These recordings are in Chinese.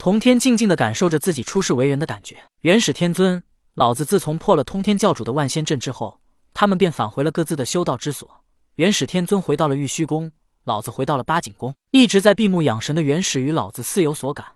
童天静静的感受着自己出世为人的感觉。元始天尊，老子自从破了通天教主的万仙阵之后，他们便返回了各自的修道之所。元始天尊回到了玉虚宫，老子回到了八景宫。一直在闭目养神的元始与老子似有所感，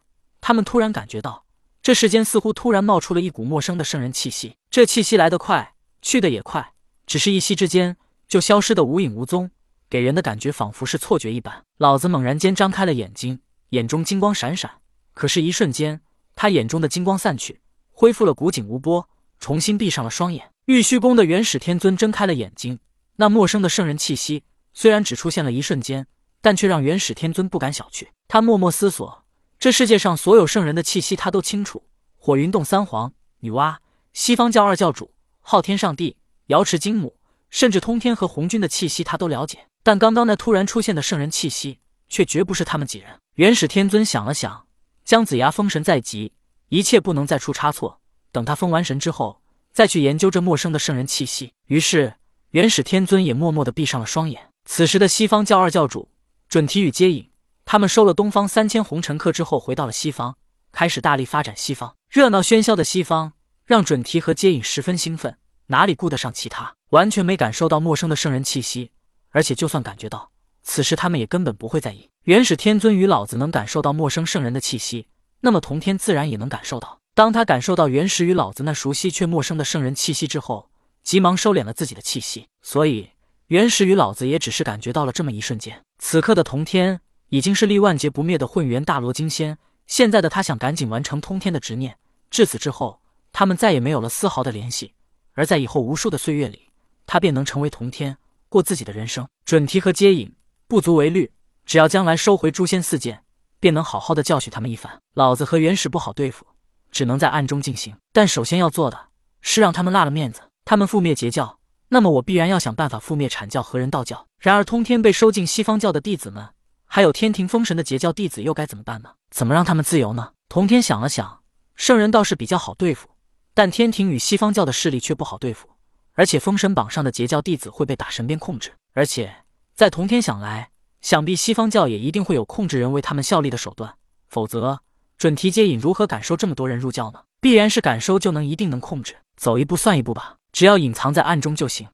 他们突然感觉到这世间似乎突然冒出了一股陌生的圣人气息。这气息来得快，去得也快，只是一息之间就消失得无影无踪，给人的感觉仿佛是错觉一般。老子猛然间张开了眼睛，眼中金光闪闪。可是，一瞬间，他眼中的金光散去，恢复了古井无波，重新闭上了双眼。玉虚宫的元始天尊睁开了眼睛，那陌生的圣人气息虽然只出现了一瞬间，但却让元始天尊不敢小觑。他默默思索，这世界上所有圣人的气息他都清楚：火云洞三皇、女娲、西方教二教主、昊天上帝、瑶池金母，甚至通天和红军的气息他都了解。但刚刚那突然出现的圣人气息，却绝不是他们几人。元始天尊想了想。姜子牙封神在即，一切不能再出差错。等他封完神之后，再去研究这陌生的圣人气息。于是，元始天尊也默默的闭上了双眼。此时的西方教二教主准提与接引，他们收了东方三千红尘客之后，回到了西方，开始大力发展西方。热闹喧嚣的西方，让准提和接引十分兴奋，哪里顾得上其他，完全没感受到陌生的圣人气息。而且，就算感觉到，此时他们也根本不会在意。元始天尊与老子能感受到陌生圣人的气息，那么童天自然也能感受到。当他感受到元始与老子那熟悉却陌生的圣人气息之后，急忙收敛了自己的气息。所以，元始与老子也只是感觉到了这么一瞬间。此刻的童天已经是历万劫不灭的混元大罗金仙，现在的他想赶紧完成通天的执念。至此之后，他们再也没有了丝毫的联系。而在以后无数的岁月里，他便能成为童天，过自己的人生。准提和接引不足为虑。只要将来收回诛仙四剑，便能好好的教训他们一番。老子和元始不好对付，只能在暗中进行。但首先要做的是让他们落了面子。他们覆灭截教，那么我必然要想办法覆灭阐教和人道教。然而通天被收进西方教的弟子们，还有天庭封神的截教弟子，又该怎么办呢？怎么让他们自由呢？通天想了想，圣人倒是比较好对付，但天庭与西方教的势力却不好对付。而且封神榜上的截教弟子会被打神鞭控制，而且在同天想来。想必西方教也一定会有控制人为他们效力的手段，否则准提接引如何敢收这么多人入教呢？必然是敢收就能一定能控制，走一步算一步吧。只要隐藏在暗中就行。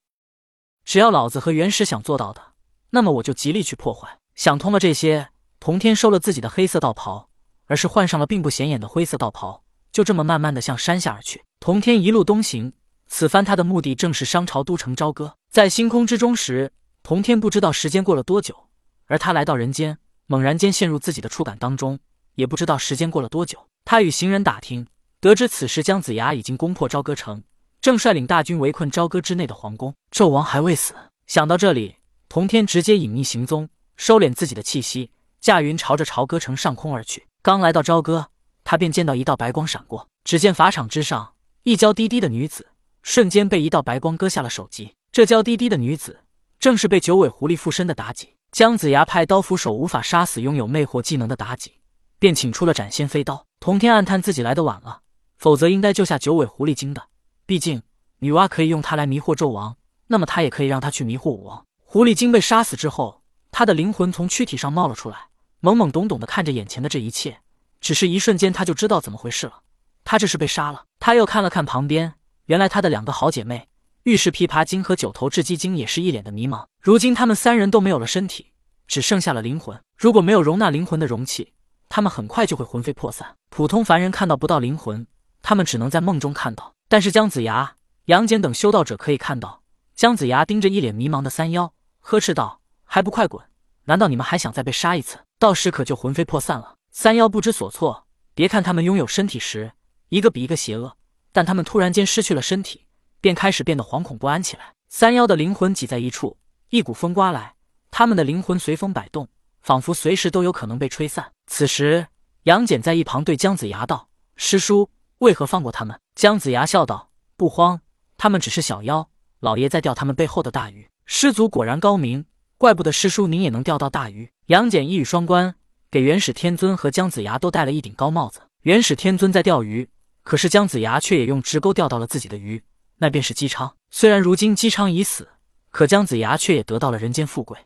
只要老子和元始想做到的，那么我就极力去破坏。想通了这些，童天收了自己的黑色道袍，而是换上了并不显眼的灰色道袍，就这么慢慢的向山下而去。童天一路东行，此番他的目的正是商朝都城朝歌。在星空之中时，童天不知道时间过了多久。而他来到人间，猛然间陷入自己的触感当中，也不知道时间过了多久。他与行人打听，得知此时姜子牙已经攻破朝歌城，正率领大军围困朝歌之内的皇宫，纣王还未死。想到这里，童天直接隐匿行踪，收敛自己的气息，驾云朝着朝歌城上空而去。刚来到朝歌，他便见到一道白光闪过，只见法场之上，一娇滴滴的女子瞬间被一道白光割下了首级。这娇滴滴的女子，正是被九尾狐狸附身的妲己。姜子牙派刀斧手无法杀死拥有魅惑技能的妲己，便请出了斩仙飞刀。童天暗叹自己来的晚了，否则应该救下九尾狐狸精的。毕竟女娲可以用它来迷惑纣王，那么他也可以让他去迷惑武王。狐狸精被杀死之后，他的灵魂从躯体上冒了出来，懵懵懂懂的看着眼前的这一切。只是一瞬间，他就知道怎么回事了。他这是被杀了。他又看了看旁边，原来他的两个好姐妹。玉石琵琶精和九头雉鸡精也是一脸的迷茫。如今他们三人都没有了身体，只剩下了灵魂。如果没有容纳灵魂的容器，他们很快就会魂飞魄散。普通凡人看到不到灵魂，他们只能在梦中看到。但是姜子牙、杨戬等修道者可以看到。姜子牙盯着一脸迷茫的三妖，呵斥道：“还不快滚！难道你们还想再被杀一次？到时可就魂飞魄散了。”三妖不知所措。别看他们拥有身体时一个比一个邪恶，但他们突然间失去了身体。便开始变得惶恐不安起来。三妖的灵魂挤在一处，一股风刮来，他们的灵魂随风摆动，仿佛随时都有可能被吹散。此时，杨戬在一旁对姜子牙道：“师叔，为何放过他们？”姜子牙笑道：“不慌，他们只是小妖，老爷在钓他们背后的大鱼。师祖果然高明，怪不得师叔您也能钓到大鱼。”杨戬一语双关，给元始天尊和姜子牙都戴了一顶高帽子。元始天尊在钓鱼，可是姜子牙却也用直钩钓到了自己的鱼。那便是姬昌。虽然如今姬昌已死，可姜子牙却也得到了人间富贵。